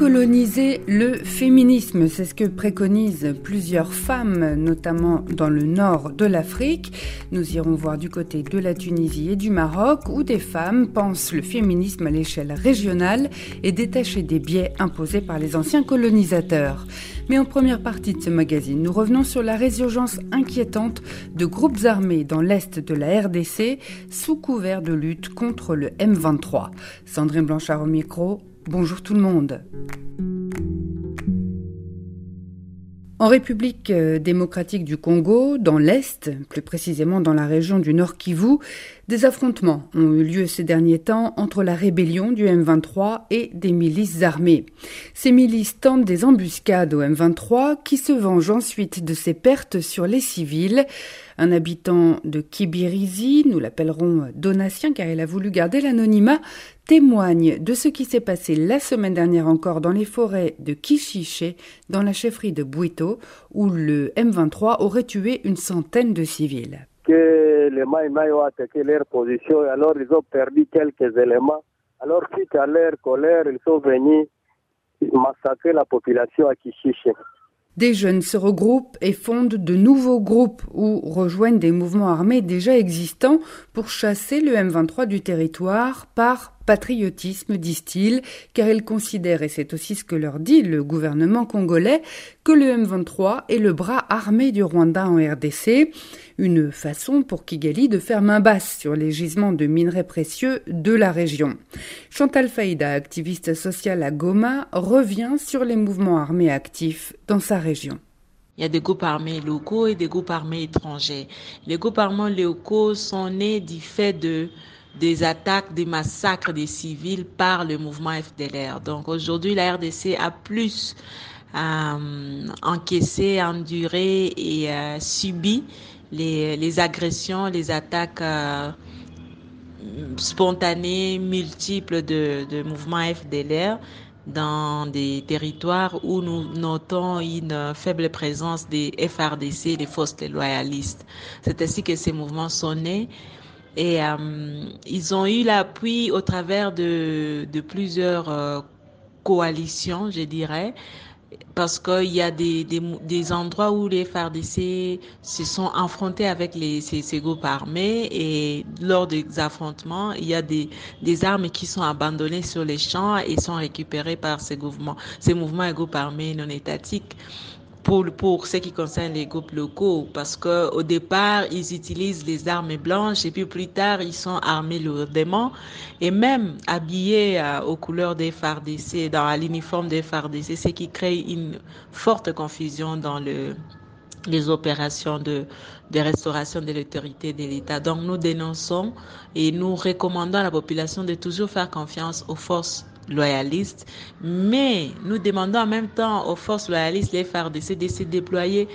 Décoloniser le féminisme, c'est ce que préconisent plusieurs femmes, notamment dans le nord de l'Afrique. Nous irons voir du côté de la Tunisie et du Maroc, où des femmes pensent le féminisme à l'échelle régionale et détacher des biais imposés par les anciens colonisateurs. Mais en première partie de ce magazine, nous revenons sur la résurgence inquiétante de groupes armés dans l'est de la RDC sous couvert de lutte contre le M23. Sandrine Blanchard au micro, Bonjour tout le monde. En République euh, démocratique du Congo, dans l'Est, plus précisément dans la région du Nord Kivu, des affrontements ont eu lieu ces derniers temps entre la rébellion du M23 et des milices armées. Ces milices tentent des embuscades au M23 qui se vengent ensuite de ses pertes sur les civils. Un habitant de Kibirizi, nous l'appellerons Donatien car il a voulu garder l'anonymat, témoigne de ce qui s'est passé la semaine dernière encore dans les forêts de Kishiché, dans la chefferie de Bouito, où le M23 aurait tué une centaine de civils. Les Maïmaï ont attaqué leur position alors ils ont perdu quelques éléments. Alors suite à colère, ils sont venus massacrer la population à. Des jeunes se regroupent et fondent de nouveaux groupes ou rejoignent des mouvements armés déjà existants pour chasser le M23 du territoire par patriotisme, disent-ils, car ils considèrent, et c'est aussi ce que leur dit le gouvernement congolais, que le M23 est le bras armé du Rwanda en RDC, une façon pour Kigali de faire main basse sur les gisements de minerais précieux de la région. Chantal Faïda, activiste sociale à Goma, revient sur les mouvements armés actifs dans sa région. Il y a des groupes armés locaux et des groupes armés étrangers. Les groupes armés locaux sont nés du fait de des attaques, des massacres des civils par le mouvement FDLR. Donc aujourd'hui, la RDC a plus euh, encaissé, enduré et euh, subi les, les, agressions, les attaques euh, spontanées, multiples de, de mouvements FDLR dans des territoires où nous notons une faible présence des FRDC, des forces loyalistes. C'est ainsi que ces mouvements sont nés. Et euh, ils ont eu l'appui au travers de, de plusieurs euh, coalitions, je dirais, parce qu'il y a des, des, des, endroits où les FARDC se sont affrontés avec les, ces, ces, groupes armés et lors des affrontements, il y a des, des armes qui sont abandonnées sur les champs et sont récupérées par ces mouvements, ces mouvements et groupes armés non étatiques pour, pour ce qui concerne les groupes locaux, parce que au départ, ils utilisent les armes blanches et puis plus tard, ils sont armés lourdement et même habillés euh, aux couleurs des FARDC, dans l'uniforme des FARDC, ce qui crée une forte confusion dans le, les opérations de, de restauration de l'autorité de l'État. Donc nous dénonçons et nous recommandons à la population de toujours faire confiance aux forces loyalistes, mais nous demandons en même temps aux forces loyalistes, les FARDC, de se déployer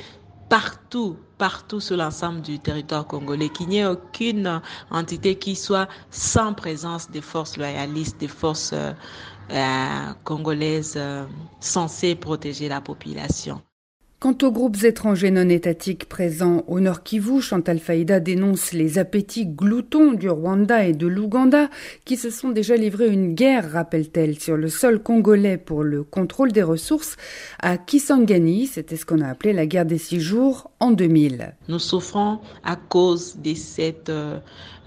partout, partout sur l'ensemble du territoire congolais, qu'il n'y ait aucune entité qui soit sans présence des forces loyalistes, des forces euh, euh, congolaises euh, censées protéger la population. Quant aux groupes étrangers non étatiques présents au Nord Kivu, Chantal Faïda dénonce les appétits gloutons du Rwanda et de l'Ouganda qui se sont déjà livrés une guerre, rappelle-t-elle, sur le sol congolais pour le contrôle des ressources à Kisangani. C'était ce qu'on a appelé la guerre des six jours en 2000. Nous souffrons à cause de cette euh,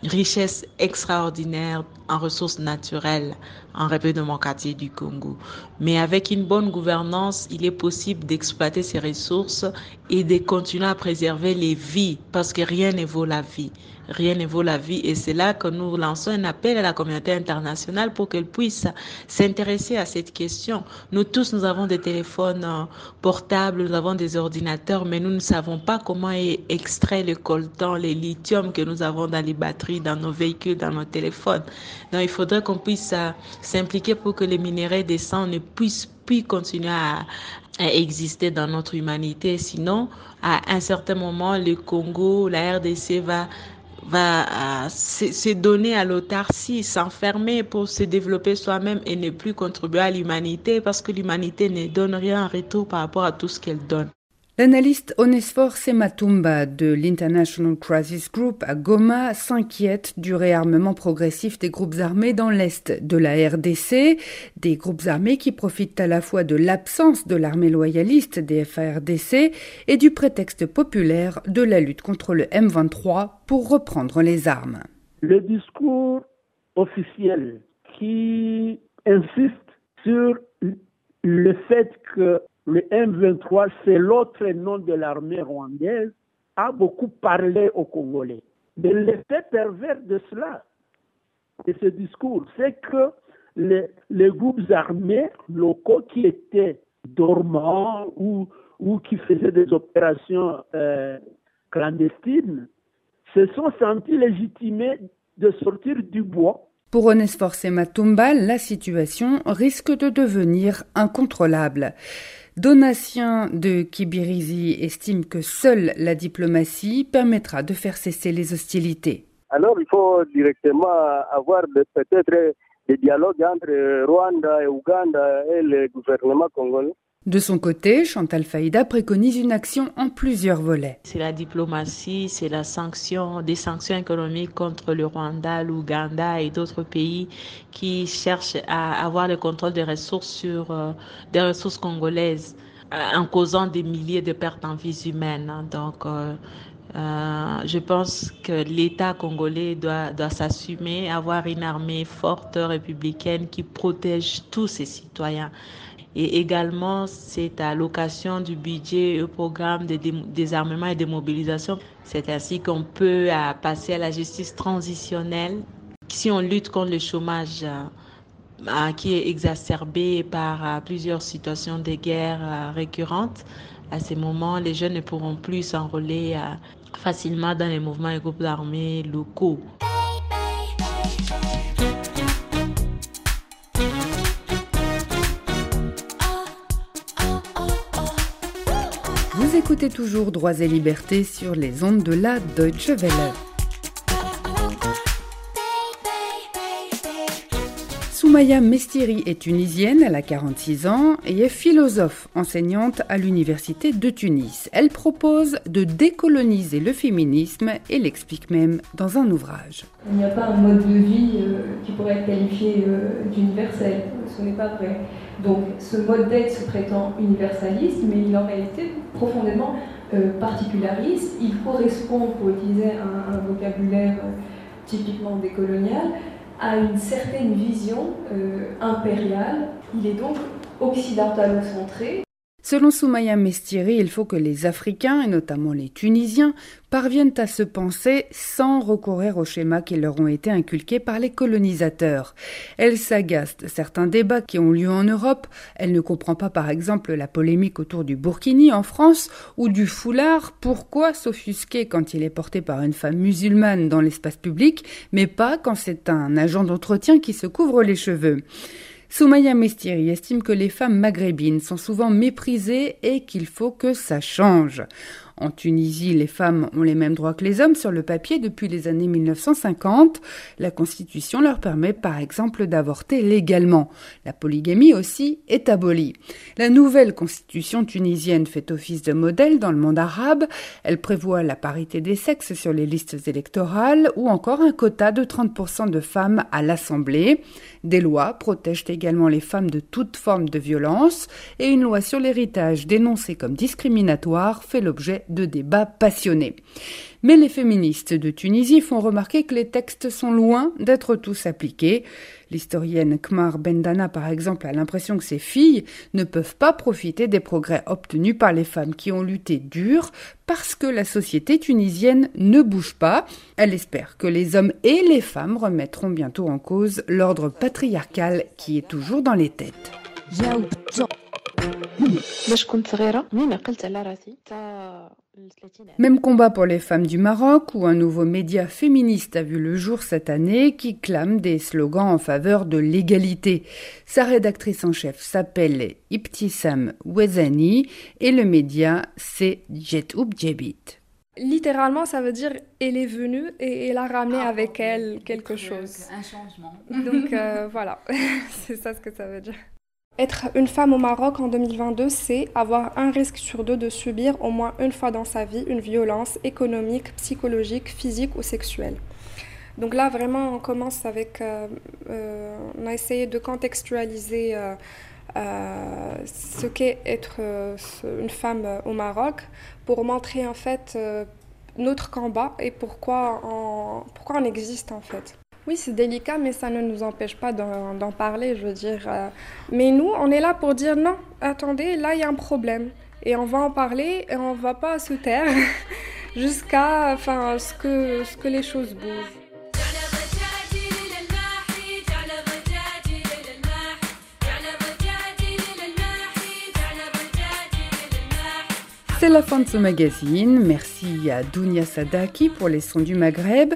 richesse extraordinaire en ressources naturelles en République démocratique du Congo. Mais avec une bonne gouvernance, il est possible d'exploiter ces ressources et de continuer à préserver les vies parce que rien ne vaut la vie. Rien ne vaut la vie et c'est là que nous lançons un appel à la communauté internationale pour qu'elle puisse s'intéresser à cette question. Nous tous, nous avons des téléphones portables, nous avons des ordinateurs, mais nous ne savons pas comment extraire le coltan, les lithium que nous avons dans les batteries, dans nos véhicules, dans nos téléphones. Donc il faudrait qu'on puisse s'impliquer pour que les minéraux des sangs ne puissent plus continuer à, exister dans notre humanité. Sinon, à un certain moment, le Congo, la RDC va va se donner à l'autarcie, s'enfermer pour se développer soi-même et ne plus contribuer à l'humanité parce que l'humanité ne donne rien en retour par rapport à tout ce qu'elle donne. L'analyste Onesfor Sematumba de l'International Crisis Group à Goma s'inquiète du réarmement progressif des groupes armés dans l'est de la RDC, des groupes armés qui profitent à la fois de l'absence de l'armée loyaliste des FARDC et du prétexte populaire de la lutte contre le M23 pour reprendre les armes. Le discours officiel qui insiste sur le fait que le M23, c'est l'autre nom de l'armée rwandaise, a beaucoup parlé aux Congolais. Mais l'effet pervers de cela, de ce discours, c'est que les, groupes armés locaux qui étaient dormants ou, qui faisaient des opérations euh, clandestines se sont sentis légitimés de sortir du bois pour Onesforce et Matumba, la situation risque de devenir incontrôlable. Donatien de Kibirizi estime que seule la diplomatie permettra de faire cesser les hostilités. Alors il faut directement avoir peut-être des dialogues entre Rwanda et Ouganda et le gouvernement congolais de son côté, Chantal Faïda préconise une action en plusieurs volets. C'est la diplomatie, c'est la sanction, des sanctions économiques contre le Rwanda, l'Ouganda et d'autres pays qui cherchent à avoir le contrôle des ressources euh, congolaises euh, en causant des milliers de pertes en vies humaines. Donc, euh, je pense que l'État congolais doit s'assumer, avoir une armée forte républicaine qui protège tous ses citoyens. Et également, c'est à l'occasion du budget au programme de désarmement et de mobilisation. C'est ainsi qu'on peut euh, passer à la justice transitionnelle. Si on lutte contre le chômage euh, qui est exacerbé par euh, plusieurs situations de guerre récurrentes, à ces moments, les jeunes ne pourront plus s'enrôler facilement dans les mouvements et groupes d'armées locaux. Toujours Droits et Libertés sur les ondes de la Deutsche Welle. Soumaya Mestiri est tunisienne, elle a 46 ans et est philosophe, enseignante à l'université de Tunis. Elle propose de décoloniser le féminisme et l'explique même dans un ouvrage. Il n'y a pas un mode de vie euh, qui pourrait être qualifié euh, d'universel, ce n'est pas vrai. Donc ce mode d'être se prétend universaliste, mais il est en réalité profondément euh, particulariste. Il correspond, pour utiliser un, vocabulaire typiquement décolonial, a une certaine vision euh, impériale. Il est donc occidentalo-centré. Selon Soumaya Mestiri, il faut que les Africains, et notamment les Tunisiens, parviennent à se penser sans recourir aux schémas qui leur ont été inculqués par les colonisateurs. Elle s'agace certains débats qui ont lieu en Europe. Elle ne comprend pas, par exemple, la polémique autour du burkini en France ou du foulard. Pourquoi s'offusquer quand il est porté par une femme musulmane dans l'espace public, mais pas quand c'est un agent d'entretien qui se couvre les cheveux? Soumaya Mestiri estime que les femmes maghrébines sont souvent méprisées et qu'il faut que ça change. En Tunisie, les femmes ont les mêmes droits que les hommes sur le papier depuis les années 1950. La Constitution leur permet par exemple d'avorter légalement. La polygamie aussi est abolie. La nouvelle Constitution tunisienne fait office de modèle dans le monde arabe. Elle prévoit la parité des sexes sur les listes électorales ou encore un quota de 30% de femmes à l'Assemblée. Des lois protègent également les femmes de toute forme de violence et une loi sur l'héritage dénoncée comme discriminatoire fait l'objet de débats passionnés. Mais les féministes de Tunisie font remarquer que les textes sont loin d'être tous appliqués. L'historienne Kmar Bendana, par exemple, a l'impression que ses filles ne peuvent pas profiter des progrès obtenus par les femmes qui ont lutté dur parce que la société tunisienne ne bouge pas. Elle espère que les hommes et les femmes remettront bientôt en cause l'ordre patriarcal qui est toujours dans les têtes. Même combat pour les femmes du Maroc, où un nouveau média féministe a vu le jour cette année qui clame des slogans en faveur de l'égalité. Sa rédactrice en chef s'appelle Ibtissam Wezani et le média c'est Jet Jebit. Littéralement, ça veut dire elle est venue et elle a ramené ah, avec elle quelque chose. Un changement. Donc euh, voilà, c'est ça ce que ça veut dire. Être une femme au Maroc en 2022, c'est avoir un risque sur deux de subir au moins une fois dans sa vie une violence économique, psychologique, physique ou sexuelle. Donc là, vraiment, on commence avec... Euh, euh, on a essayé de contextualiser ce qu'est être une femme au Maroc pour montrer en fait notre combat et pourquoi on, pourquoi on existe en fait. Oui, c'est délicat, mais ça ne nous empêche pas d'en parler, je veux dire. Euh. mais nous, on est là pour dire non, attendez, là, il y a un problème. Et on va en parler et on ne va pas se taire jusqu'à enfin, ce, que, ce que les choses bougent. C'est la fin de ce magazine. Merci à Dounia Sadaki pour les sons du Maghreb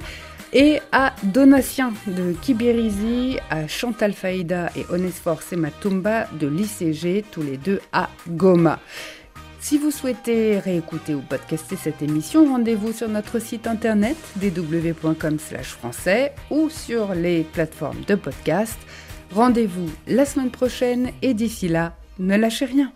et à Donatien de Kibirizi, à Chantal Faïda et Onesfor Sematumba de l'ICG, tous les deux à Goma. Si vous souhaitez réécouter ou podcaster cette émission, rendez-vous sur notre site internet dw.com/français ou sur les plateformes de podcast. Rendez-vous la semaine prochaine et d'ici là, ne lâchez rien.